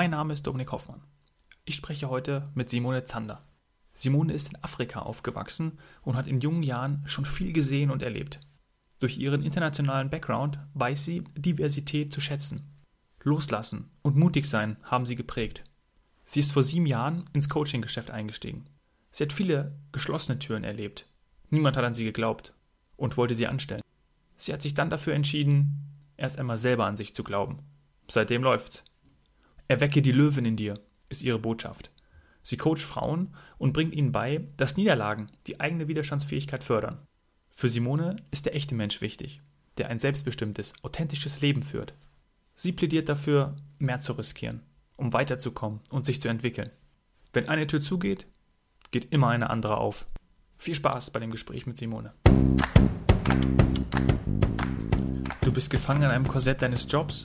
Mein Name ist Dominik Hoffmann. Ich spreche heute mit Simone Zander. Simone ist in Afrika aufgewachsen und hat in jungen Jahren schon viel gesehen und erlebt. Durch ihren internationalen Background weiß sie Diversität zu schätzen. Loslassen und mutig sein haben sie geprägt. Sie ist vor sieben Jahren ins Coaching-Geschäft eingestiegen. Sie hat viele geschlossene Türen erlebt. Niemand hat an sie geglaubt und wollte sie anstellen. Sie hat sich dann dafür entschieden, erst einmal selber an sich zu glauben. Seitdem läuft's. Erwecke die Löwen in dir, ist ihre Botschaft. Sie coacht Frauen und bringt ihnen bei, dass Niederlagen die eigene Widerstandsfähigkeit fördern. Für Simone ist der echte Mensch wichtig, der ein selbstbestimmtes, authentisches Leben führt. Sie plädiert dafür, mehr zu riskieren, um weiterzukommen und sich zu entwickeln. Wenn eine Tür zugeht, geht immer eine andere auf. Viel Spaß bei dem Gespräch mit Simone. Du bist gefangen in einem Korsett deines Jobs.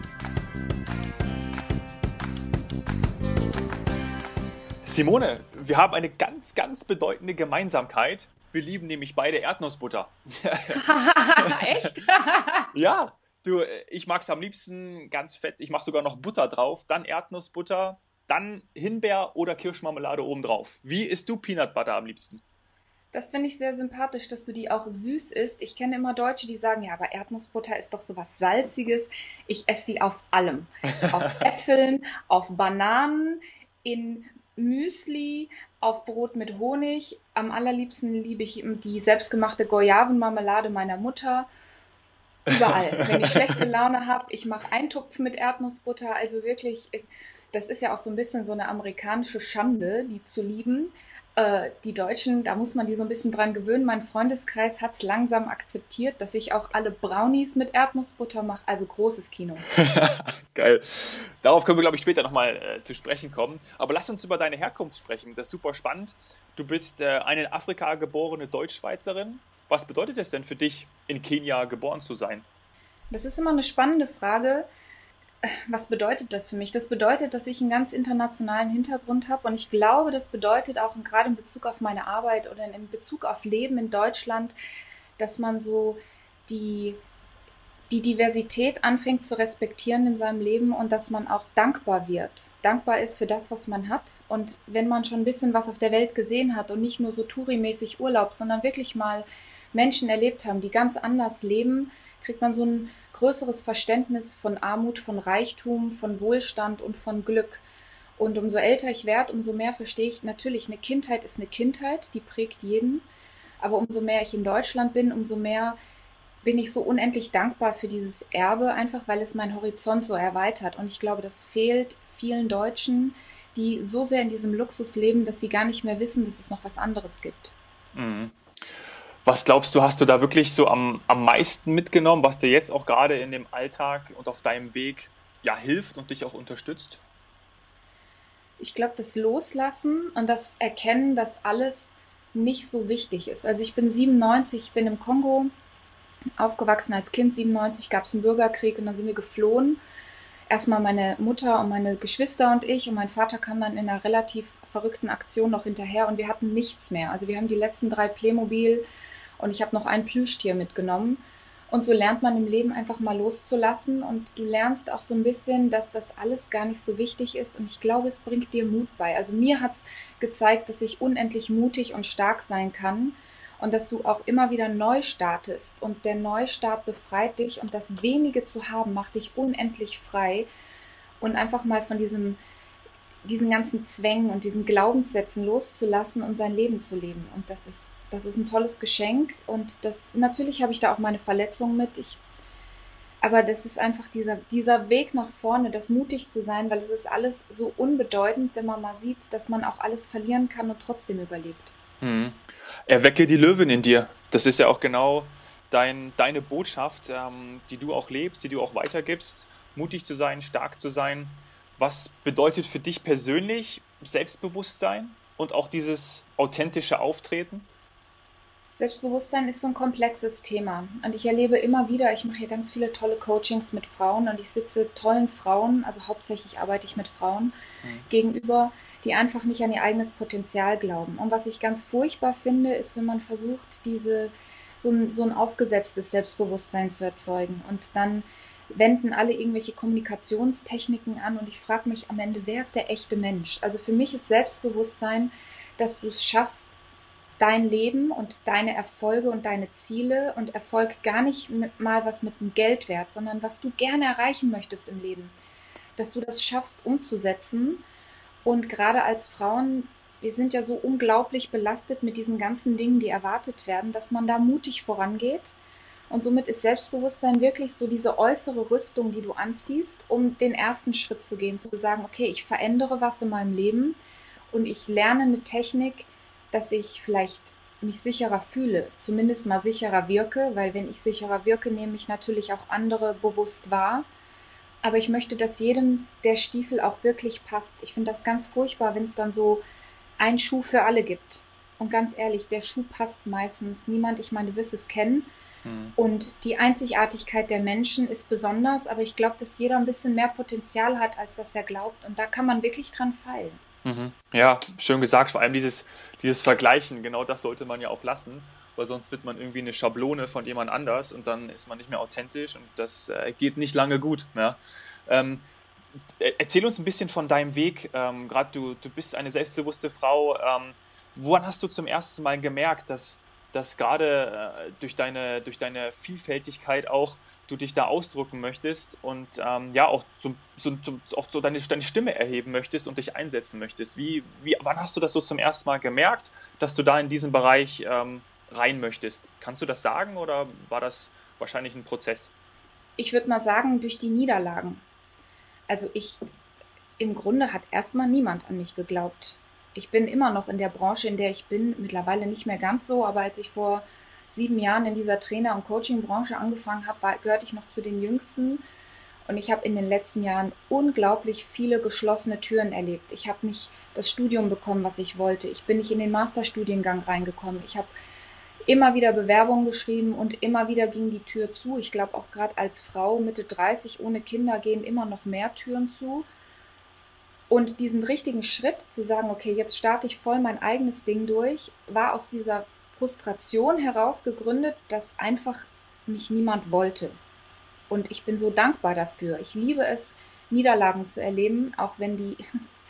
Simone, wir haben eine ganz, ganz bedeutende Gemeinsamkeit. Wir lieben nämlich beide Erdnussbutter. Echt? ja, du, ich mag es am liebsten ganz fett. Ich mache sogar noch Butter drauf, dann Erdnussbutter, dann Himbeer oder Kirschmarmelade obendrauf. Wie isst du Peanut Butter am liebsten? Das finde ich sehr sympathisch, dass du die auch süß isst. Ich kenne immer Deutsche, die sagen, ja, aber Erdnussbutter ist doch so was Salziges. Ich esse die auf allem. Auf Äpfeln, auf Bananen, in Müsli, auf Brot mit Honig. Am allerliebsten liebe ich die selbstgemachte Goyavenmarmelade meiner Mutter. Überall. Wenn ich schlechte Laune habe, ich mache Eintopf mit Erdnussbutter. Also wirklich, das ist ja auch so ein bisschen so eine amerikanische Schande, die zu lieben. Äh, die Deutschen, da muss man die so ein bisschen dran gewöhnen. Mein Freundeskreis hat es langsam akzeptiert, dass ich auch alle Brownies mit Erdnussbutter mache. Also großes Kino. Geil. Darauf können wir, glaube ich, später nochmal äh, zu sprechen kommen. Aber lass uns über deine Herkunft sprechen. Das ist super spannend. Du bist äh, eine in Afrika geborene Deutschschweizerin. Was bedeutet es denn für dich, in Kenia geboren zu sein? Das ist immer eine spannende Frage was bedeutet das für mich? Das bedeutet, dass ich einen ganz internationalen Hintergrund habe und ich glaube, das bedeutet auch gerade in Bezug auf meine Arbeit oder in Bezug auf Leben in Deutschland, dass man so die, die Diversität anfängt zu respektieren in seinem Leben und dass man auch dankbar wird. Dankbar ist für das, was man hat. Und wenn man schon ein bisschen was auf der Welt gesehen hat und nicht nur so Touri-mäßig Urlaub, sondern wirklich mal Menschen erlebt haben, die ganz anders leben, kriegt man so ein größeres Verständnis von Armut, von Reichtum, von Wohlstand und von Glück. Und umso älter ich werde, umso mehr verstehe ich natürlich, eine Kindheit ist eine Kindheit, die prägt jeden. Aber umso mehr ich in Deutschland bin, umso mehr bin ich so unendlich dankbar für dieses Erbe, einfach weil es meinen Horizont so erweitert. Und ich glaube, das fehlt vielen Deutschen, die so sehr in diesem Luxus leben, dass sie gar nicht mehr wissen, dass es noch was anderes gibt. Mhm. Was glaubst du, hast du da wirklich so am, am meisten mitgenommen, was dir jetzt auch gerade in dem Alltag und auf deinem Weg ja hilft und dich auch unterstützt? Ich glaube, das Loslassen und das Erkennen, dass alles nicht so wichtig ist. Also ich bin 97, ich bin im Kongo aufgewachsen als Kind. 97 gab es einen Bürgerkrieg und dann sind wir geflohen. Erstmal meine Mutter und meine Geschwister und ich und mein Vater kam dann in einer relativ verrückten Aktion noch hinterher und wir hatten nichts mehr. Also wir haben die letzten drei Playmobil und ich habe noch ein Plüschtier mitgenommen. Und so lernt man im Leben einfach mal loszulassen und du lernst auch so ein bisschen, dass das alles gar nicht so wichtig ist und ich glaube, es bringt dir Mut bei. Also mir hat's gezeigt, dass ich unendlich mutig und stark sein kann und dass du auch immer wieder neu startest und der Neustart befreit dich und das wenige zu haben macht dich unendlich frei und einfach mal von diesem diesen ganzen Zwängen und diesen Glaubenssätzen loszulassen und sein Leben zu leben. Und das ist, das ist ein tolles Geschenk. Und das, natürlich habe ich da auch meine Verletzungen mit. Ich, aber das ist einfach dieser, dieser Weg nach vorne, das mutig zu sein, weil es ist alles so unbedeutend, wenn man mal sieht, dass man auch alles verlieren kann und trotzdem überlebt. Mhm. Erwecke die Löwin in dir. Das ist ja auch genau dein, deine Botschaft, ähm, die du auch lebst, die du auch weitergibst. Mutig zu sein, stark zu sein, was bedeutet für dich persönlich Selbstbewusstsein und auch dieses authentische Auftreten? Selbstbewusstsein ist so ein komplexes Thema. Und ich erlebe immer wieder, ich mache hier ganz viele tolle Coachings mit Frauen und ich sitze tollen Frauen, also hauptsächlich arbeite ich mit Frauen, mhm. gegenüber, die einfach nicht an ihr eigenes Potenzial glauben. Und was ich ganz furchtbar finde, ist, wenn man versucht, diese, so ein, so ein aufgesetztes Selbstbewusstsein zu erzeugen. Und dann wenden alle irgendwelche Kommunikationstechniken an und ich frage mich am Ende, wer ist der echte Mensch? Also für mich ist Selbstbewusstsein, dass du es schaffst, dein Leben und deine Erfolge und deine Ziele und Erfolg gar nicht mit, mal was mit dem Geldwert, sondern was du gerne erreichen möchtest im Leben, dass du das schaffst umzusetzen. Und gerade als Frauen, wir sind ja so unglaublich belastet mit diesen ganzen Dingen, die erwartet werden, dass man da mutig vorangeht. Und somit ist Selbstbewusstsein wirklich so diese äußere Rüstung, die du anziehst, um den ersten Schritt zu gehen, zu sagen, okay, ich verändere was in meinem Leben und ich lerne eine Technik, dass ich vielleicht mich sicherer fühle, zumindest mal sicherer wirke, weil wenn ich sicherer wirke, nehme ich natürlich auch andere bewusst wahr. Aber ich möchte, dass jedem der Stiefel auch wirklich passt. Ich finde das ganz furchtbar, wenn es dann so ein Schuh für alle gibt. Und ganz ehrlich, der Schuh passt meistens niemand. Ich meine, du wirst es kennen. Hm. Und die Einzigartigkeit der Menschen ist besonders, aber ich glaube, dass jeder ein bisschen mehr Potenzial hat, als dass er glaubt. Und da kann man wirklich dran feilen. Mhm. Ja, schön gesagt. Vor allem dieses, dieses Vergleichen, genau das sollte man ja auch lassen, weil sonst wird man irgendwie eine Schablone von jemand anders und dann ist man nicht mehr authentisch und das äh, geht nicht lange gut. Ja. Ähm, erzähl uns ein bisschen von deinem Weg. Ähm, Gerade du, du bist eine selbstbewusste Frau. Ähm, woran hast du zum ersten Mal gemerkt, dass, dass gerade äh, durch, deine, durch deine Vielfältigkeit auch du dich da ausdrücken möchtest und ähm, ja auch, so, so, auch so deine, deine Stimme erheben möchtest und dich einsetzen möchtest. Wie, wie, wann hast du das so zum ersten Mal gemerkt, dass du da in diesen Bereich ähm, rein möchtest? Kannst du das sagen oder war das wahrscheinlich ein Prozess? Ich würde mal sagen, durch die Niederlagen. Also ich, im Grunde hat erstmal niemand an mich geglaubt. Ich bin immer noch in der Branche, in der ich bin, mittlerweile nicht mehr ganz so, aber als ich vor sieben Jahren in dieser Trainer- und Coaching-Branche angefangen habe, gehörte ich noch zu den Jüngsten. Und ich habe in den letzten Jahren unglaublich viele geschlossene Türen erlebt. Ich habe nicht das Studium bekommen, was ich wollte. Ich bin nicht in den Masterstudiengang reingekommen. Ich habe immer wieder Bewerbungen geschrieben und immer wieder ging die Tür zu. Ich glaube auch gerade als Frau Mitte 30 ohne Kinder gehen immer noch mehr Türen zu. Und diesen richtigen Schritt zu sagen, okay, jetzt starte ich voll mein eigenes Ding durch, war aus dieser Frustration heraus gegründet, dass einfach mich niemand wollte. Und ich bin so dankbar dafür. Ich liebe es, Niederlagen zu erleben, auch wenn die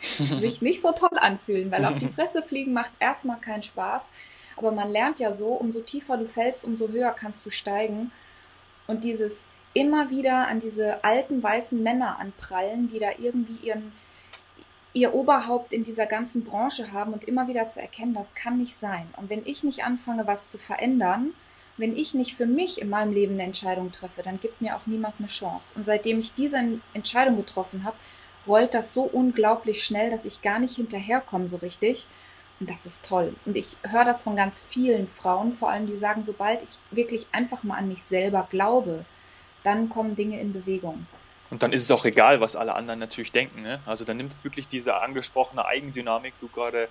sich nicht so toll anfühlen, weil auf die Fresse fliegen macht erstmal keinen Spaß. Aber man lernt ja so, umso tiefer du fällst, umso höher kannst du steigen. Und dieses immer wieder an diese alten weißen Männer anprallen, die da irgendwie ihren ihr Oberhaupt in dieser ganzen Branche haben und immer wieder zu erkennen, das kann nicht sein. Und wenn ich nicht anfange, was zu verändern, wenn ich nicht für mich in meinem Leben eine Entscheidung treffe, dann gibt mir auch niemand eine Chance. Und seitdem ich diese Entscheidung getroffen habe, rollt das so unglaublich schnell, dass ich gar nicht hinterherkomme so richtig. Und das ist toll. Und ich höre das von ganz vielen Frauen, vor allem die sagen, sobald ich wirklich einfach mal an mich selber glaube, dann kommen Dinge in Bewegung. Und dann ist es auch egal, was alle anderen natürlich denken. Ne? Also dann nimmt es wirklich diese angesprochene Eigendynamik, du gerade,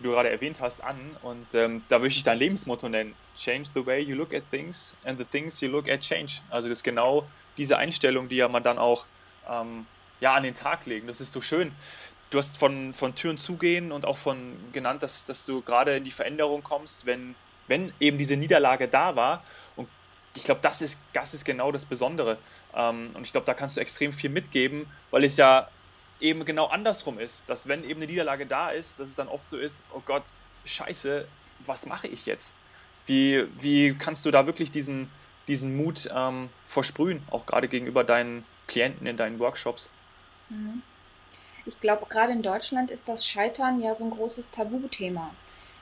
du gerade erwähnt hast, an. Und ähm, da würde ich dein Lebensmotto nennen. Change the way you look at things and the things you look at change. Also das ist genau diese Einstellung, die ja man dann auch ähm, ja, an den Tag legen. Das ist so schön. Du hast von, von Türen zugehen und auch von genannt, dass, dass du gerade in die Veränderung kommst, wenn, wenn eben diese Niederlage da war. Und ich glaube, das ist, das ist genau das Besondere. Ähm, und ich glaube, da kannst du extrem viel mitgeben, weil es ja eben genau andersrum ist, dass wenn eben eine Niederlage da ist, dass es dann oft so ist, oh Gott, scheiße, was mache ich jetzt? Wie, wie kannst du da wirklich diesen, diesen Mut ähm, versprühen, auch gerade gegenüber deinen Klienten in deinen Workshops? Mhm. Ich glaube, gerade in Deutschland ist das Scheitern ja so ein großes Tabuthema.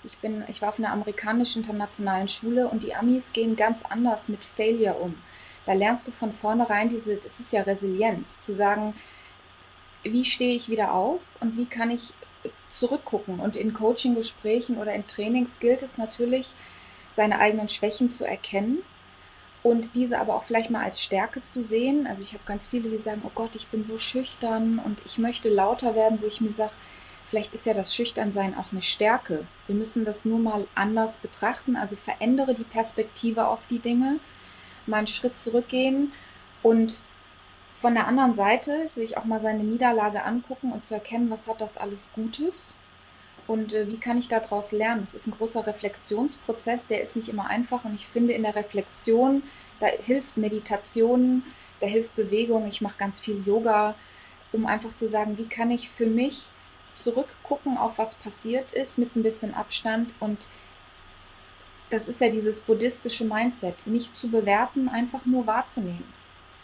Ich, bin, ich war auf einer amerikanischen internationalen Schule und die Amis gehen ganz anders mit Failure um. Da lernst du von vornherein diese, das ist ja Resilienz, zu sagen, wie stehe ich wieder auf und wie kann ich zurückgucken. Und in Coaching-Gesprächen oder in Trainings gilt es natürlich, seine eigenen Schwächen zu erkennen und diese aber auch vielleicht mal als Stärke zu sehen. Also ich habe ganz viele, die sagen, oh Gott, ich bin so schüchtern und ich möchte lauter werden, wo ich mir sage, Vielleicht ist ja das Schüchternsein auch eine Stärke. Wir müssen das nur mal anders betrachten. Also verändere die Perspektive auf die Dinge, mal einen Schritt zurückgehen und von der anderen Seite sich auch mal seine Niederlage angucken und zu erkennen, was hat das alles Gutes und äh, wie kann ich daraus lernen. Es ist ein großer Reflexionsprozess, der ist nicht immer einfach und ich finde in der Reflexion, da hilft Meditation, da hilft Bewegung, ich mache ganz viel Yoga, um einfach zu sagen, wie kann ich für mich zurückgucken auf was passiert ist mit ein bisschen Abstand und das ist ja dieses buddhistische Mindset, nicht zu bewerten, einfach nur wahrzunehmen.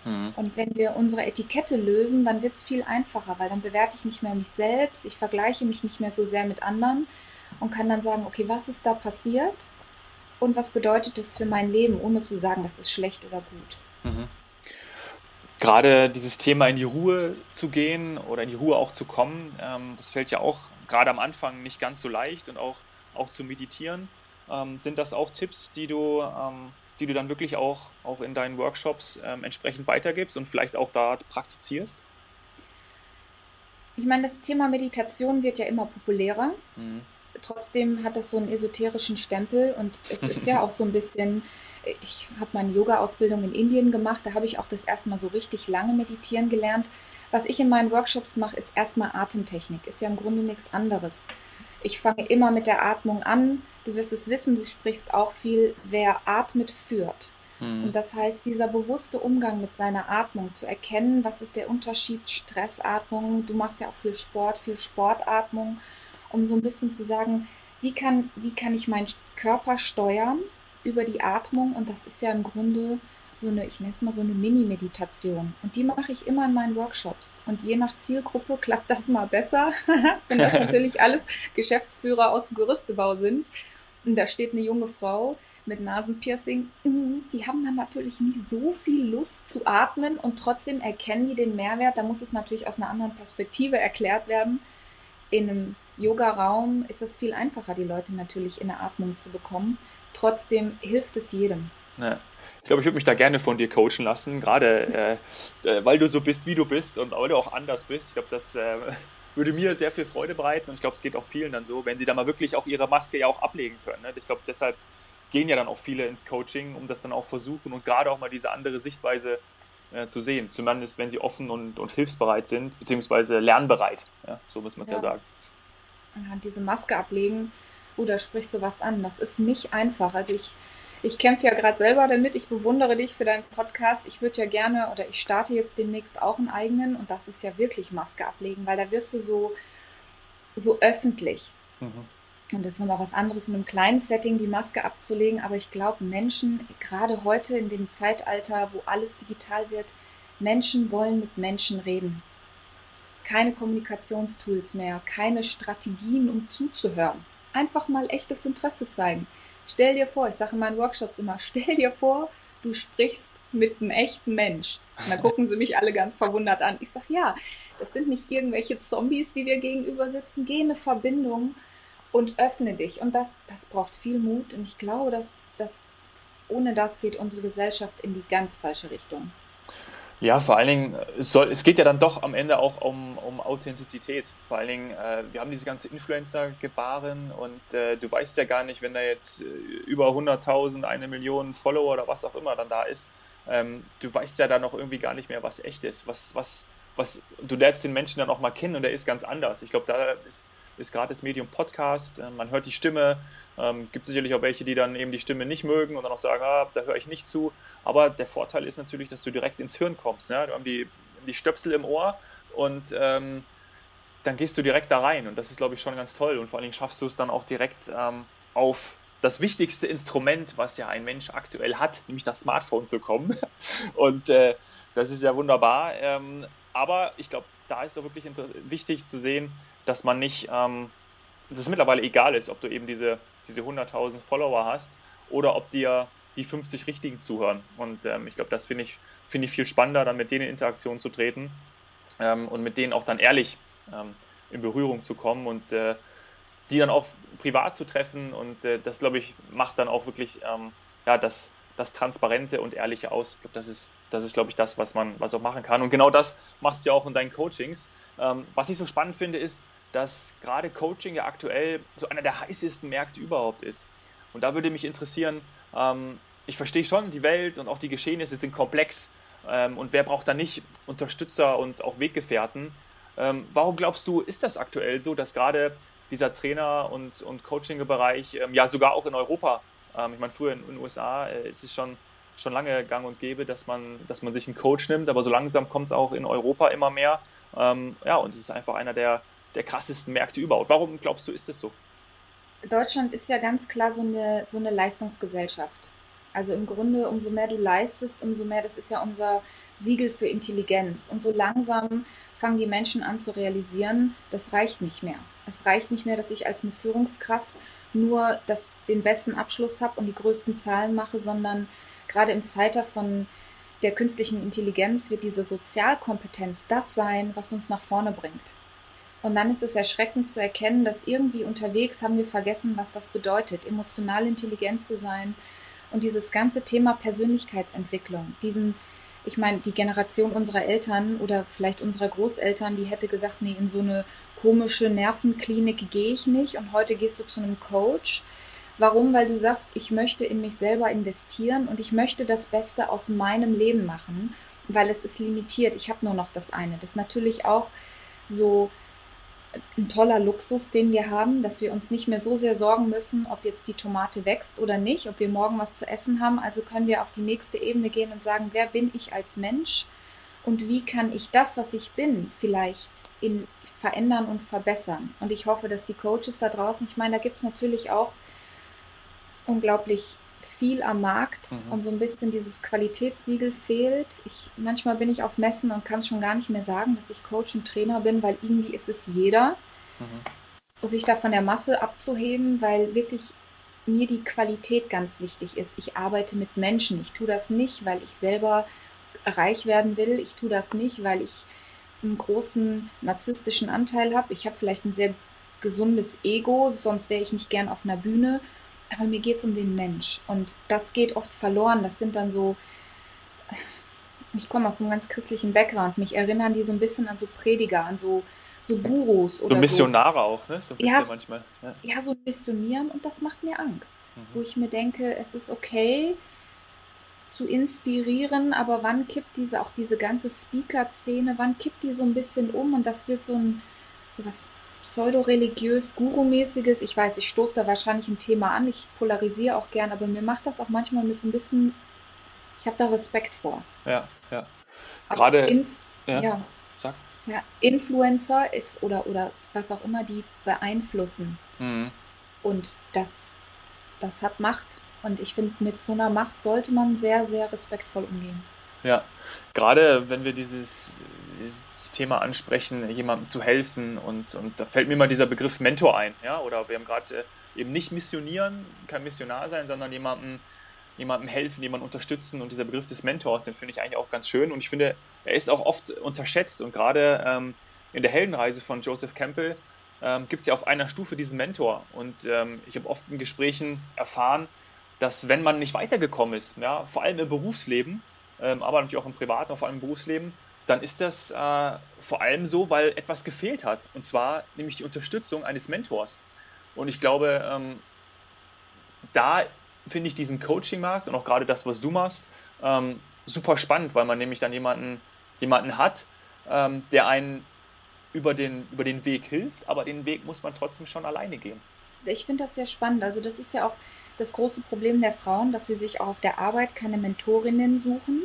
Mhm. Und wenn wir unsere Etikette lösen, dann wird es viel einfacher, weil dann bewerte ich nicht mehr mich selbst, ich vergleiche mich nicht mehr so sehr mit anderen und kann dann sagen, okay, was ist da passiert und was bedeutet das für mein Leben, ohne zu sagen, das ist schlecht oder gut. Mhm. Gerade dieses Thema in die Ruhe zu gehen oder in die Ruhe auch zu kommen, ähm, das fällt ja auch gerade am Anfang nicht ganz so leicht und auch, auch zu meditieren. Ähm, sind das auch Tipps, die du ähm, die du dann wirklich auch, auch in deinen Workshops ähm, entsprechend weitergibst und vielleicht auch da praktizierst? Ich meine, das Thema Meditation wird ja immer populärer. Mhm. Trotzdem hat das so einen esoterischen Stempel und es ist ja auch so ein bisschen, ich habe meine Yoga-Ausbildung in Indien gemacht, da habe ich auch das erste Mal so richtig lange meditieren gelernt. Was ich in meinen Workshops mache, ist erstmal Atemtechnik, ist ja im Grunde nichts anderes. Ich fange immer mit der Atmung an, du wirst es wissen, du sprichst auch viel, wer atmet, führt. Mhm. Und das heißt, dieser bewusste Umgang mit seiner Atmung, zu erkennen, was ist der Unterschied Stressatmung, du machst ja auch viel Sport, viel Sportatmung, um so ein bisschen zu sagen, wie kann, wie kann ich meinen Körper steuern über die Atmung? Und das ist ja im Grunde so eine, ich nenne es mal so eine Mini-Meditation. Und die mache ich immer in meinen Workshops. Und je nach Zielgruppe klappt das mal besser, wenn das natürlich alles Geschäftsführer aus dem Gerüstebau sind. Und da steht eine junge Frau mit Nasenpiercing. Mhm, die haben dann natürlich nicht so viel Lust zu atmen und trotzdem erkennen die den Mehrwert. Da muss es natürlich aus einer anderen Perspektive erklärt werden. In einem Yoga-Raum ist es viel einfacher, die Leute natürlich in der Atmung zu bekommen. Trotzdem hilft es jedem. Ja. Ich glaube, ich würde mich da gerne von dir coachen lassen, gerade äh, äh, weil du so bist, wie du bist und weil du auch anders bist. Ich glaube, das äh, würde mir sehr viel Freude bereiten und ich glaube, es geht auch vielen dann so, wenn sie dann mal wirklich auch ihre Maske ja auch ablegen können. Ne? Ich glaube, deshalb gehen ja dann auch viele ins Coaching, um das dann auch versuchen und gerade auch mal diese andere Sichtweise äh, zu sehen. Zumindest wenn sie offen und, und hilfsbereit sind, beziehungsweise lernbereit. Ja? So muss man es ja. ja. sagen. Ja, diese Maske ablegen, da sprichst du was an. Das ist nicht einfach. Also ich ich kämpfe ja gerade selber damit. Ich bewundere dich für deinen Podcast. Ich würde ja gerne oder ich starte jetzt demnächst auch einen eigenen und das ist ja wirklich Maske ablegen, weil da wirst du so, so öffentlich. Mhm. Und das ist nochmal was anderes, in einem kleinen Setting die Maske abzulegen. Aber ich glaube, Menschen, gerade heute in dem Zeitalter, wo alles digital wird, Menschen wollen mit Menschen reden. Keine Kommunikationstools mehr, keine Strategien, um zuzuhören. Einfach mal echtes Interesse zeigen. Stell dir vor, ich sage in meinen Workshops immer, stell dir vor, du sprichst mit einem echten Mensch. Und dann gucken sie mich alle ganz verwundert an. Ich sage, ja, das sind nicht irgendwelche Zombies, die dir gegenüber sitzen. Geh in eine Verbindung und öffne dich. Und das, das braucht viel Mut. Und ich glaube, dass, dass ohne das geht unsere Gesellschaft in die ganz falsche Richtung. Ja, vor allen Dingen, es, soll, es geht ja dann doch am Ende auch um, um Authentizität. Vor allen Dingen, äh, wir haben diese ganze Influencer-Gebaren und äh, du weißt ja gar nicht, wenn da jetzt äh, über 100.000, eine Million Follower oder was auch immer dann da ist, ähm, du weißt ja dann noch irgendwie gar nicht mehr, was echt ist. Was, was, was, du lernst den Menschen dann auch mal kennen und der ist ganz anders. Ich glaube, da ist ist gerade das Medium Podcast. Äh, man hört die Stimme. Ähm, gibt sicherlich auch welche, die dann eben die Stimme nicht mögen und dann auch sagen, ah, da höre ich nicht zu. Aber der Vorteil ist natürlich, dass du direkt ins Hirn kommst. Ne? Du hast die, die Stöpsel im Ohr und ähm, dann gehst du direkt da rein. Und das ist, glaube ich, schon ganz toll. Und vor allen Dingen schaffst du es dann auch direkt ähm, auf das wichtigste Instrument, was ja ein Mensch aktuell hat, nämlich das Smartphone zu kommen. Und äh, das ist ja wunderbar. Ähm, aber ich glaube, da ist doch wirklich wichtig zu sehen, dass man nicht, ähm, dass es mittlerweile egal ist, ob du eben diese, diese 100.000 Follower hast oder ob dir die 50 Richtigen zuhören. Und ähm, ich glaube, das finde ich, find ich viel spannender, dann mit denen in Interaktion zu treten ähm, und mit denen auch dann ehrlich ähm, in Berührung zu kommen und äh, die dann auch privat zu treffen. Und äh, das, glaube ich, macht dann auch wirklich ähm, ja, das, das Transparente und Ehrliche aus. Ich glaube, das ist, das ist, glaube ich, das, was man was auch machen kann. Und genau das machst du ja auch in deinen Coachings. Ähm, was ich so spannend finde, ist, dass gerade Coaching ja aktuell so einer der heißesten Märkte überhaupt ist. Und da würde mich interessieren, ähm, ich verstehe schon, die Welt und auch die Geschehnisse sind komplex. Ähm, und wer braucht da nicht Unterstützer und auch Weggefährten? Ähm, warum glaubst du, ist das aktuell so, dass gerade dieser Trainer- und, und Coaching-Bereich, ähm, ja sogar auch in Europa, ähm, ich meine, früher in den USA äh, ist es schon, schon lange gang und gäbe, dass man, dass man sich einen Coach nimmt, aber so langsam kommt es auch in Europa immer mehr. Ähm, ja, und es ist einfach einer der, der krassesten Märkte überhaupt. Warum glaubst du, ist das so? Deutschland ist ja ganz klar so eine, so eine Leistungsgesellschaft. Also im Grunde, umso mehr du leistest, umso mehr, das ist ja unser Siegel für Intelligenz. Und so langsam fangen die Menschen an zu realisieren, das reicht nicht mehr. Es reicht nicht mehr, dass ich als eine Führungskraft nur das, den besten Abschluss habe und die größten Zahlen mache, sondern gerade im Zeitalter von der künstlichen Intelligenz wird diese Sozialkompetenz das sein, was uns nach vorne bringt. Und dann ist es erschreckend zu erkennen, dass irgendwie unterwegs haben wir vergessen, was das bedeutet, emotional intelligent zu sein und dieses ganze Thema Persönlichkeitsentwicklung, diesen ich meine, die Generation unserer Eltern oder vielleicht unserer Großeltern, die hätte gesagt, nee, in so eine komische Nervenklinik gehe ich nicht und heute gehst du zu einem Coach. Warum? Weil du sagst, ich möchte in mich selber investieren und ich möchte das Beste aus meinem Leben machen, weil es ist limitiert. Ich habe nur noch das eine. Das ist natürlich auch so ein toller Luxus, den wir haben, dass wir uns nicht mehr so sehr sorgen müssen, ob jetzt die Tomate wächst oder nicht, ob wir morgen was zu essen haben. Also können wir auf die nächste Ebene gehen und sagen, wer bin ich als Mensch und wie kann ich das, was ich bin, vielleicht in, verändern und verbessern. Und ich hoffe, dass die Coaches da draußen, ich meine, da gibt es natürlich auch unglaublich viel am Markt mhm. und so ein bisschen dieses Qualitätssiegel fehlt. Ich, manchmal bin ich auf Messen und kann es schon gar nicht mehr sagen, dass ich Coach und Trainer bin, weil irgendwie ist es jeder. Mhm. Sich da von der Masse abzuheben, weil wirklich mir die Qualität ganz wichtig ist. Ich arbeite mit Menschen. Ich tue das nicht, weil ich selber reich werden will. Ich tue das nicht, weil ich einen großen narzisstischen Anteil habe. Ich habe vielleicht ein sehr gesundes Ego, sonst wäre ich nicht gern auf einer Bühne aber mir geht es um den Mensch. Und das geht oft verloren. Das sind dann so, ich komme aus einem ganz christlichen Background, mich erinnern die so ein bisschen an so Prediger, an so, so Gurus oder so. Missionare so. auch, ne? So ein ja, manchmal. Ja. ja, so Missionieren und das macht mir Angst. Mhm. Wo ich mir denke, es ist okay zu inspirieren, aber wann kippt diese, auch diese ganze Speaker-Szene, wann kippt die so ein bisschen um und das wird so ein, so was pseudo-religiös, Guru-mäßiges. Ich weiß, ich stoße da wahrscheinlich ein Thema an. Ich polarisiere auch gern, aber mir macht das auch manchmal mit so ein bisschen. Ich habe da Respekt vor. Ja, ja. Gerade. Inf ja. ja. Sag. Ja, Influencer ist oder, oder was auch immer, die beeinflussen. Mhm. Und das, das hat Macht. Und ich finde, mit so einer Macht sollte man sehr, sehr respektvoll umgehen. Ja, gerade wenn wir dieses dieses Thema ansprechen, jemandem zu helfen. Und, und da fällt mir mal dieser Begriff Mentor ein. Ja? Oder wir haben gerade äh, eben nicht missionieren, kein Missionar sein, sondern jemandem, jemandem helfen, jemanden unterstützen. Und dieser Begriff des Mentors, den finde ich eigentlich auch ganz schön. Und ich finde, er ist auch oft unterschätzt. Und gerade ähm, in der Heldenreise von Joseph Campbell ähm, gibt es ja auf einer Stufe diesen Mentor. Und ähm, ich habe oft in Gesprächen erfahren, dass wenn man nicht weitergekommen ist, ja, vor allem im Berufsleben, ähm, aber natürlich auch im privaten, vor allem im Berufsleben, dann ist das äh, vor allem so, weil etwas gefehlt hat. Und zwar nämlich die Unterstützung eines Mentors. Und ich glaube, ähm, da finde ich diesen Coaching-Markt und auch gerade das, was du machst, ähm, super spannend, weil man nämlich dann jemanden, jemanden hat, ähm, der einen über den, über den Weg hilft, aber den Weg muss man trotzdem schon alleine gehen. Ich finde das sehr spannend. Also das ist ja auch das große Problem der Frauen, dass sie sich auch auf der Arbeit keine Mentorinnen suchen,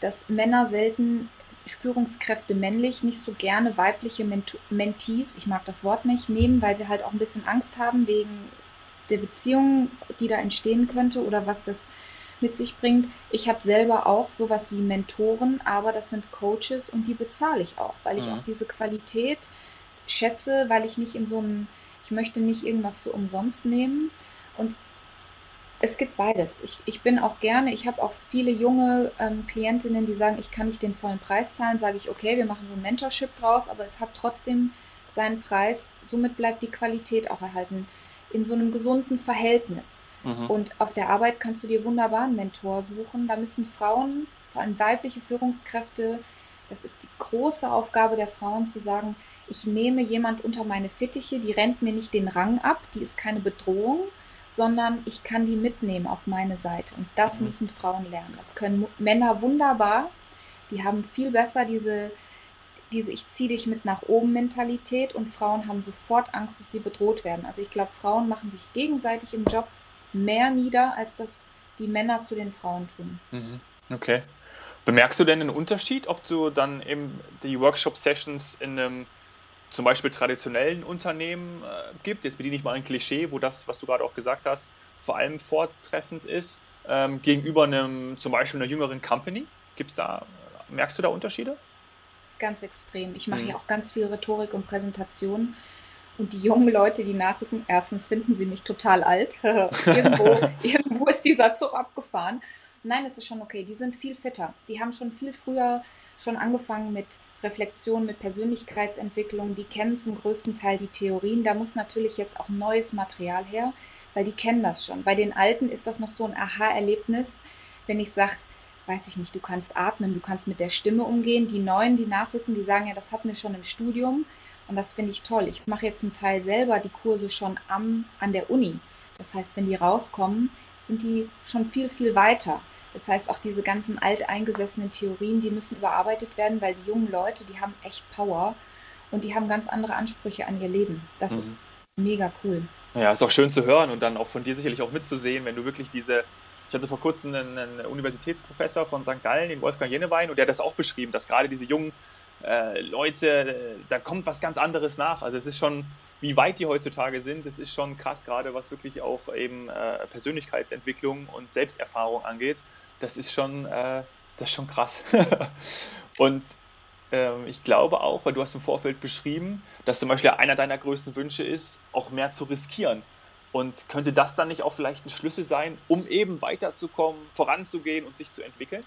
dass Männer selten Führungskräfte männlich nicht so gerne weibliche Ment Mentees, ich mag das Wort nicht, nehmen, weil sie halt auch ein bisschen Angst haben wegen der Beziehung, die da entstehen könnte oder was das mit sich bringt. Ich habe selber auch sowas wie Mentoren, aber das sind Coaches und die bezahle ich auch, weil ich mhm. auch diese Qualität schätze, weil ich nicht in so einem, ich möchte nicht irgendwas für umsonst nehmen. Und es gibt beides. Ich, ich bin auch gerne, ich habe auch viele junge ähm, Klientinnen, die sagen, ich kann nicht den vollen Preis zahlen, sage ich, okay, wir machen so ein Mentorship draus, aber es hat trotzdem seinen Preis, somit bleibt die Qualität auch erhalten, in so einem gesunden Verhältnis. Mhm. Und auf der Arbeit kannst du dir wunderbar einen Mentor suchen. Da müssen Frauen, vor allem weibliche Führungskräfte, das ist die große Aufgabe der Frauen zu sagen, ich nehme jemand unter meine Fittiche, die rennt mir nicht den Rang ab, die ist keine Bedrohung, sondern ich kann die mitnehmen auf meine Seite. Und das mhm. müssen Frauen lernen. Das können Männer wunderbar. Die haben viel besser diese, diese Ich ziehe dich mit nach oben Mentalität und Frauen haben sofort Angst, dass sie bedroht werden. Also ich glaube, Frauen machen sich gegenseitig im Job mehr nieder, als das die Männer zu den Frauen tun. Mhm. Okay. Bemerkst du denn einen Unterschied, ob du dann eben die Workshop-Sessions in einem zum Beispiel traditionellen Unternehmen äh, gibt, jetzt bediene ich mal ein Klischee, wo das, was du gerade auch gesagt hast, vor allem vortreffend ist, ähm, gegenüber einem zum Beispiel einer jüngeren Company? Gibt's da, merkst du da Unterschiede? Ganz extrem. Ich mache mhm. ja auch ganz viel Rhetorik und Präsentation. Und die jungen Leute, die nachrücken, erstens finden sie mich total alt. irgendwo, irgendwo ist dieser Zug abgefahren. Nein, es ist schon okay. Die sind viel fitter. Die haben schon viel früher schon angefangen mit Reflexion, mit Persönlichkeitsentwicklung. Die kennen zum größten Teil die Theorien. Da muss natürlich jetzt auch neues Material her, weil die kennen das schon. Bei den Alten ist das noch so ein Aha-Erlebnis, wenn ich sage, weiß ich nicht, du kannst atmen, du kannst mit der Stimme umgehen. Die Neuen, die nachrücken, die sagen ja, das hatten wir schon im Studium. Und das finde ich toll. Ich mache jetzt zum Teil selber die Kurse schon am, an der Uni. Das heißt, wenn die rauskommen, sind die schon viel, viel weiter. Das heißt, auch diese ganzen alteingesessenen Theorien, die müssen überarbeitet werden, weil die jungen Leute, die haben echt Power und die haben ganz andere Ansprüche an ihr Leben. Das mhm. ist mega cool. Ja, ist auch schön zu hören und dann auch von dir sicherlich auch mitzusehen, wenn du wirklich diese, ich hatte vor kurzem einen, einen Universitätsprofessor von St. Gallen, den Wolfgang Jennewein, und der hat das auch beschrieben, dass gerade diese jungen äh, Leute, da kommt was ganz anderes nach. Also es ist schon, wie weit die heutzutage sind, das ist schon krass, gerade was wirklich auch eben äh, Persönlichkeitsentwicklung und Selbsterfahrung angeht. Das ist schon, äh, das ist schon krass. und ähm, ich glaube auch, weil du hast im Vorfeld beschrieben, dass zum Beispiel einer deiner größten Wünsche ist, auch mehr zu riskieren. Und könnte das dann nicht auch vielleicht ein Schlüssel sein, um eben weiterzukommen, voranzugehen und sich zu entwickeln?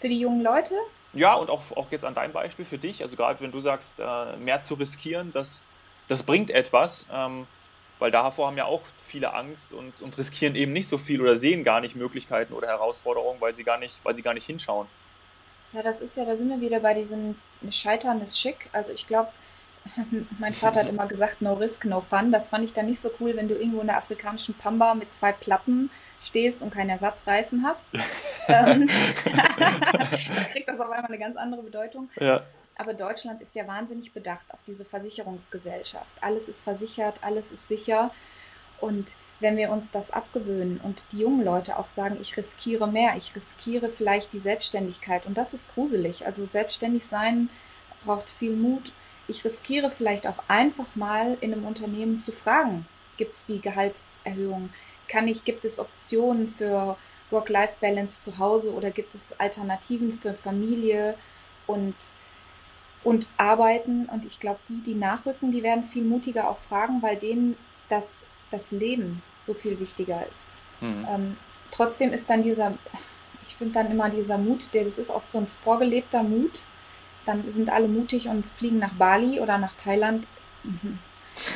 Für die jungen Leute? Ja, und auch, auch jetzt an deinem Beispiel für dich. Also gerade wenn du sagst, äh, mehr zu riskieren, das, das bringt etwas. Ähm, weil davor haben ja auch viele Angst und, und riskieren eben nicht so viel oder sehen gar nicht Möglichkeiten oder Herausforderungen, weil sie gar nicht, weil sie gar nicht hinschauen. Ja, das ist ja, da sind wir wieder bei diesem Scheitern ist schick. Also ich glaube, mein Vater hat immer gesagt, no risk, no fun. Das fand ich dann nicht so cool, wenn du irgendwo in der afrikanischen Pamba mit zwei Platten stehst und keinen Ersatzreifen hast. ähm, dann kriegt das auf einmal eine ganz andere Bedeutung. Ja. Aber Deutschland ist ja wahnsinnig bedacht auf diese Versicherungsgesellschaft. Alles ist versichert, alles ist sicher. Und wenn wir uns das abgewöhnen und die jungen Leute auch sagen, ich riskiere mehr, ich riskiere vielleicht die Selbstständigkeit und das ist gruselig. Also selbstständig sein braucht viel Mut. Ich riskiere vielleicht auch einfach mal in einem Unternehmen zu fragen, gibt es die Gehaltserhöhung? Kann ich, gibt es Optionen für Work-Life-Balance zu Hause oder gibt es Alternativen für Familie und und arbeiten. Und ich glaube, die, die nachrücken, die werden viel mutiger auch fragen, weil denen das, das Leben so viel wichtiger ist. Mhm. Ähm, trotzdem ist dann dieser, ich finde dann immer dieser Mut, der, das ist oft so ein vorgelebter Mut. Dann sind alle mutig und fliegen nach Bali oder nach Thailand. Mhm.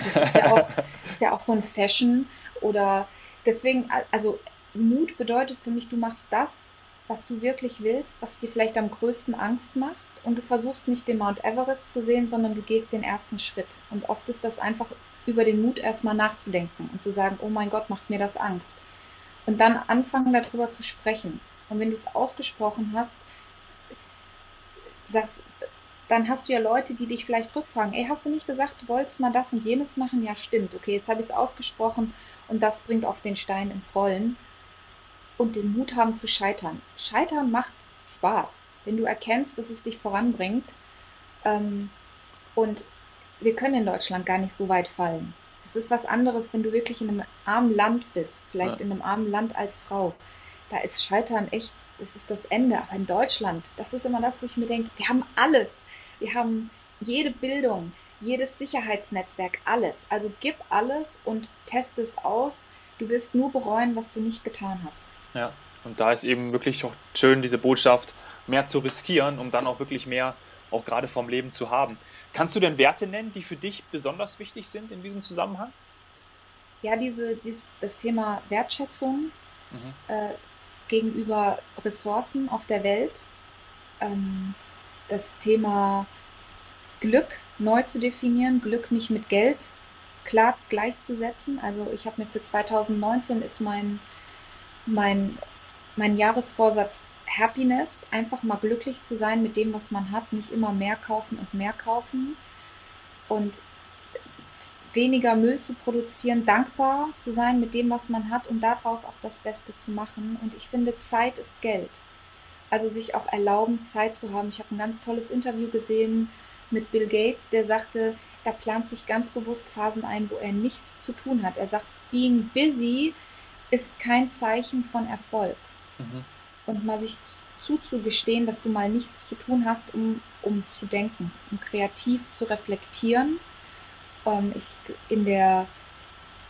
Das ist ja auch, ist ja auch so ein Fashion oder deswegen, also Mut bedeutet für mich, du machst das, was du wirklich willst, was dir vielleicht am größten Angst macht und du versuchst nicht den Mount Everest zu sehen, sondern du gehst den ersten Schritt. Und oft ist das einfach über den Mut erstmal nachzudenken und zu sagen, oh mein Gott, macht mir das Angst. Und dann anfangen darüber zu sprechen. Und wenn du es ausgesprochen hast, sagst, dann hast du ja Leute, die dich vielleicht rückfragen, ey, hast du nicht gesagt, du wolltest mal das und jenes machen? Ja, stimmt. Okay, jetzt habe ich es ausgesprochen und das bringt auf den Stein ins Rollen. Und den Mut haben zu scheitern. Scheitern macht Spaß wenn du erkennst, dass es dich voranbringt. Ähm, und wir können in Deutschland gar nicht so weit fallen. Es ist was anderes, wenn du wirklich in einem armen Land bist, vielleicht ja. in einem armen Land als Frau. Da ist Scheitern echt, das ist das Ende. Aber in Deutschland, das ist immer das, wo ich mir denke, wir haben alles. Wir haben jede Bildung, jedes Sicherheitsnetzwerk, alles. Also gib alles und teste es aus. Du wirst nur bereuen, was du nicht getan hast. Ja, und da ist eben wirklich auch schön diese Botschaft, mehr zu riskieren, um dann auch wirklich mehr auch gerade vom Leben zu haben. Kannst du denn Werte nennen, die für dich besonders wichtig sind in diesem Zusammenhang? Ja, diese, dieses, das Thema Wertschätzung mhm. äh, gegenüber Ressourcen auf der Welt, ähm, das Thema Glück, neu zu definieren, Glück nicht mit Geld klar gleichzusetzen. Also ich habe mir für 2019 ist mein, mein, mein Jahresvorsatz Happiness, einfach mal glücklich zu sein mit dem, was man hat, nicht immer mehr kaufen und mehr kaufen und weniger Müll zu produzieren, dankbar zu sein mit dem, was man hat und daraus auch das Beste zu machen. Und ich finde, Zeit ist Geld. Also sich auch erlauben, Zeit zu haben. Ich habe ein ganz tolles Interview gesehen mit Bill Gates, der sagte, er plant sich ganz bewusst Phasen ein, wo er nichts zu tun hat. Er sagt, being busy ist kein Zeichen von Erfolg. Mhm. Und mal sich zuzugestehen, dass du mal nichts zu tun hast, um, um zu denken, um kreativ zu reflektieren. Ähm, ich, in, der,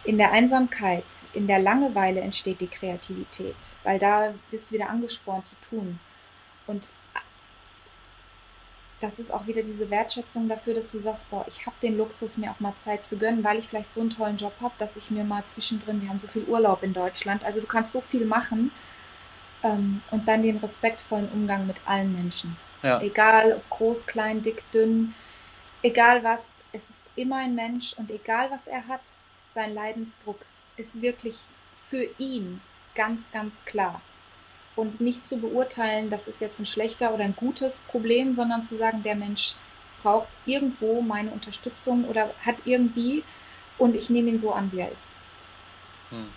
in der Einsamkeit, in der Langeweile entsteht die Kreativität, weil da wirst du wieder angespornt zu tun. Und das ist auch wieder diese Wertschätzung dafür, dass du sagst, boah, ich habe den Luxus, mir auch mal Zeit zu gönnen, weil ich vielleicht so einen tollen Job habe, dass ich mir mal zwischendrin, wir haben so viel Urlaub in Deutschland, also du kannst so viel machen ähm, und dann den respektvollen Umgang mit allen Menschen. Ja. Egal ob groß, klein, dick, dünn, egal was, es ist immer ein Mensch und egal was er hat, sein Leidensdruck ist wirklich für ihn ganz, ganz klar und nicht zu beurteilen, das ist jetzt ein schlechter oder ein gutes Problem, sondern zu sagen, der Mensch braucht irgendwo meine Unterstützung oder hat irgendwie und ich nehme ihn so an, wie er ist. Hm.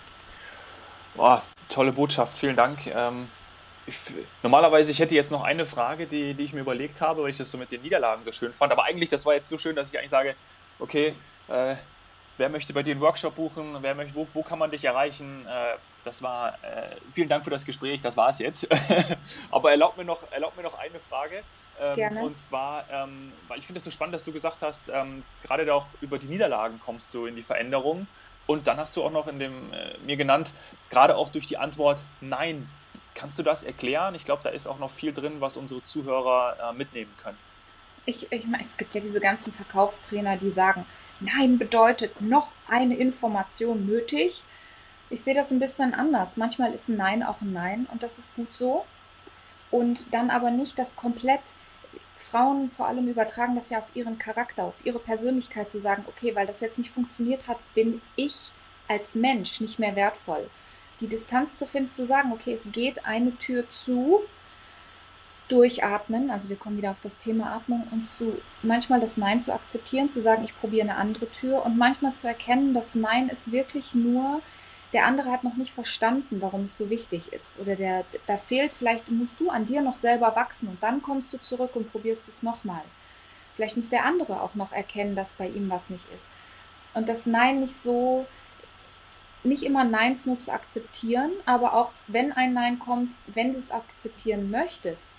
Boah, tolle Botschaft, vielen Dank. Ähm, ich, normalerweise, ich hätte jetzt noch eine Frage, die, die ich mir überlegt habe, weil ich das so mit den Niederlagen so schön fand. Aber eigentlich, das war jetzt so schön, dass ich eigentlich sage, okay, äh, wer möchte bei dir einen Workshop buchen? Wer möchte, wo, wo kann man dich erreichen? Äh, das war, äh, vielen Dank für das Gespräch, das war es jetzt. Aber erlaubt mir noch, erlaubt mir noch eine Frage. Ähm, Gerne. Und zwar, ähm, weil ich finde es so spannend, dass du gesagt hast, ähm, gerade auch über die Niederlagen kommst du in die Veränderung. Und dann hast du auch noch in dem äh, mir genannt, gerade auch durch die Antwort Nein. Kannst du das erklären? Ich glaube, da ist auch noch viel drin, was unsere Zuhörer äh, mitnehmen können. Ich, ich meine, es gibt ja diese ganzen Verkaufstrainer, die sagen, Nein bedeutet noch eine Information nötig. Ich sehe das ein bisschen anders. Manchmal ist ein Nein auch ein Nein und das ist gut so. Und dann aber nicht das komplett, Frauen vor allem übertragen das ja auf ihren Charakter, auf ihre Persönlichkeit zu sagen, okay, weil das jetzt nicht funktioniert hat, bin ich als Mensch nicht mehr wertvoll. Die Distanz zu finden, zu sagen, okay, es geht eine Tür zu, durchatmen, also wir kommen wieder auf das Thema Atmung und zu manchmal das Nein zu akzeptieren, zu sagen, ich probiere eine andere Tür und manchmal zu erkennen, dass Nein ist wirklich nur der andere hat noch nicht verstanden, warum es so wichtig ist. Oder der, da fehlt vielleicht, musst du an dir noch selber wachsen und dann kommst du zurück und probierst es nochmal. Vielleicht muss der andere auch noch erkennen, dass bei ihm was nicht ist. Und das Nein nicht so, nicht immer Neins nur zu akzeptieren, aber auch wenn ein Nein kommt, wenn du es akzeptieren möchtest,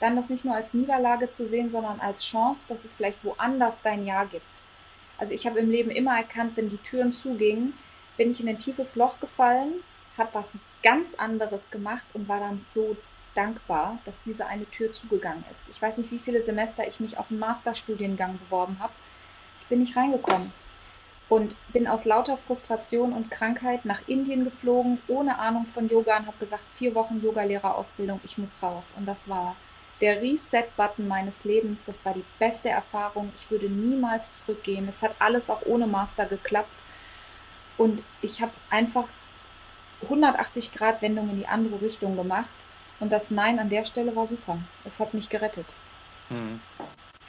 dann das nicht nur als Niederlage zu sehen, sondern als Chance, dass es vielleicht woanders dein Ja gibt. Also ich habe im Leben immer erkannt, wenn die Türen zugingen, bin ich in ein tiefes Loch gefallen, habe was ganz anderes gemacht und war dann so dankbar, dass diese eine Tür zugegangen ist. Ich weiß nicht, wie viele Semester ich mich auf einen Masterstudiengang beworben habe. Ich bin nicht reingekommen und bin aus lauter Frustration und Krankheit nach Indien geflogen, ohne Ahnung von Yoga und habe gesagt, vier Wochen Yogalehrerausbildung, ich muss raus. Und das war der Reset-Button meines Lebens. Das war die beste Erfahrung. Ich würde niemals zurückgehen. Es hat alles auch ohne Master geklappt. Und ich habe einfach 180 Grad Wendung in die andere Richtung gemacht. Und das Nein an der Stelle war super. Es hat mich gerettet. Hm.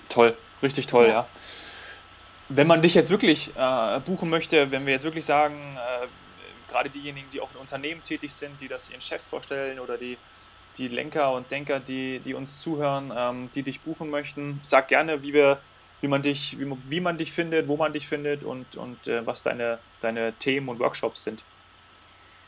Toll, richtig toll, ja. ja. Wenn man dich jetzt wirklich äh, buchen möchte, wenn wir jetzt wirklich sagen, äh, gerade diejenigen, die auch in Unternehmen tätig sind, die das ihren Chefs vorstellen oder die, die Lenker und Denker, die, die uns zuhören, ähm, die dich buchen möchten, sag gerne, wie wir wie man dich, wie, wie man dich findet, wo man dich findet und, und äh, was deine, deine Themen und Workshops sind.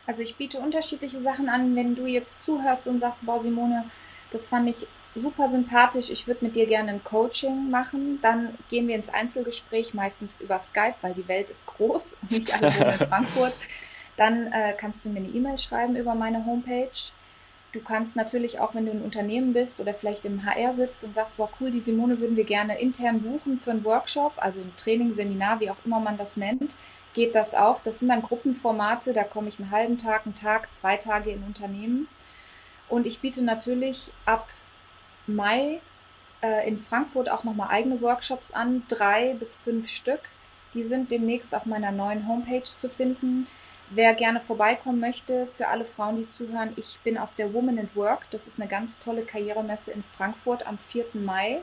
Also ich biete unterschiedliche Sachen an. Wenn du jetzt zuhörst und sagst, boah Simone, das fand ich super sympathisch, ich würde mit dir gerne ein Coaching machen, dann gehen wir ins Einzelgespräch, meistens über Skype, weil die Welt ist groß und nicht alle wohnen in Frankfurt. Dann äh, kannst du mir eine E-Mail schreiben über meine Homepage Du kannst natürlich auch, wenn du ein Unternehmen bist oder vielleicht im HR sitzt und sagst, boah, cool, die Simone würden wir gerne intern buchen für einen Workshop, also ein Training, Seminar, wie auch immer man das nennt, geht das auch. Das sind dann Gruppenformate, da komme ich einen halben Tag, einen Tag, zwei Tage in Unternehmen. Und ich biete natürlich ab Mai äh, in Frankfurt auch nochmal eigene Workshops an, drei bis fünf Stück. Die sind demnächst auf meiner neuen Homepage zu finden. Wer gerne vorbeikommen möchte, für alle Frauen, die zuhören, ich bin auf der Woman at Work. Das ist eine ganz tolle Karrieremesse in Frankfurt am 4. Mai.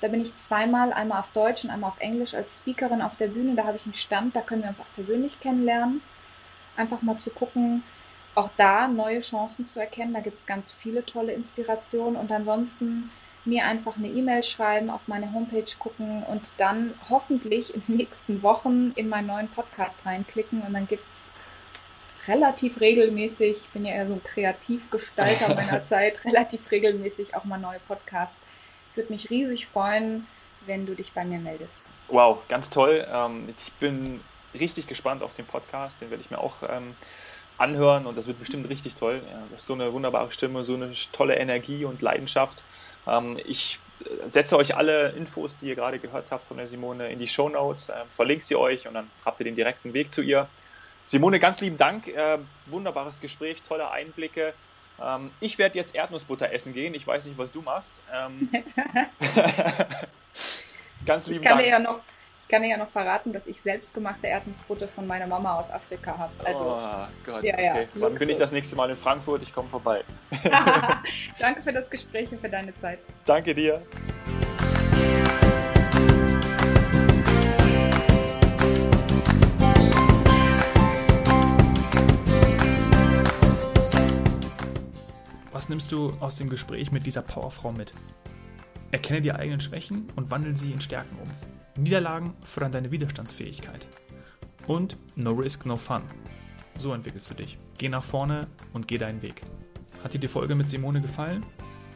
Da bin ich zweimal, einmal auf Deutsch und einmal auf Englisch als Speakerin auf der Bühne. Da habe ich einen Stand, da können wir uns auch persönlich kennenlernen. Einfach mal zu gucken, auch da neue Chancen zu erkennen. Da gibt es ganz viele tolle Inspirationen. Und ansonsten mir einfach eine E-Mail schreiben, auf meine Homepage gucken und dann hoffentlich in den nächsten Wochen in meinen neuen Podcast reinklicken. Und dann gibt es relativ regelmäßig, ich bin ja eher so ein Kreativgestalter meiner Zeit, relativ regelmäßig auch mal neue Podcasts. Würde mich riesig freuen, wenn du dich bei mir meldest. Wow, ganz toll. Ähm, ich bin richtig gespannt auf den Podcast, den werde ich mir auch ähm, anhören und das wird bestimmt richtig toll. Du hast so eine wunderbare Stimme, so eine tolle Energie und Leidenschaft. Ähm, ich setze euch alle Infos, die ihr gerade gehört habt von der Simone, in die Show Notes, verlinke sie euch und dann habt ihr den direkten Weg zu ihr. Simone, ganz lieben Dank. Äh, wunderbares Gespräch, tolle Einblicke. Ähm, ich werde jetzt Erdnussbutter essen gehen. Ich weiß nicht, was du machst. Ähm, ganz lieben ich kann Dank. Dir ja noch, ich kann dir ja noch verraten, dass ich selbstgemachte Erdnussbutter von meiner Mama aus Afrika habe. Also, oh Gott, ja, ja, okay. Wann bin ich das nächste Mal in Frankfurt? Ich komme vorbei. Danke für das Gespräch und für deine Zeit. Danke dir. Was nimmst du aus dem Gespräch mit dieser Powerfrau mit? Erkenne die eigenen Schwächen und wandel sie in Stärken um. Niederlagen fördern deine Widerstandsfähigkeit. Und no risk, no fun. So entwickelst du dich. Geh nach vorne und geh deinen Weg. Hat dir die Folge mit Simone gefallen?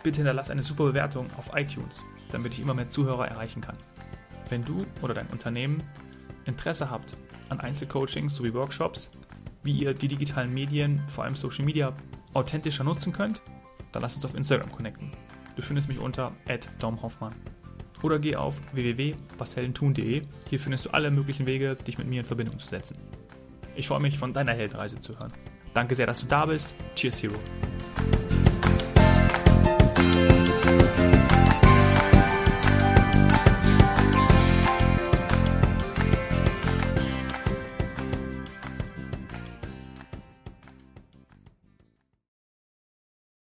Bitte hinterlass eine super Bewertung auf iTunes, damit ich immer mehr Zuhörer erreichen kann. Wenn du oder dein Unternehmen Interesse habt an Einzelcoachings sowie Workshops, wie ihr die digitalen Medien, vor allem Social Media, authentischer nutzen könnt, dann lasst uns auf Instagram connecten. Du findest mich unter domhoffmann. Oder geh auf www.washeldentun.de. Hier findest du alle möglichen Wege, dich mit mir in Verbindung zu setzen. Ich freue mich, von deiner Heldenreise zu hören. Danke sehr, dass du da bist. Cheers, Hero.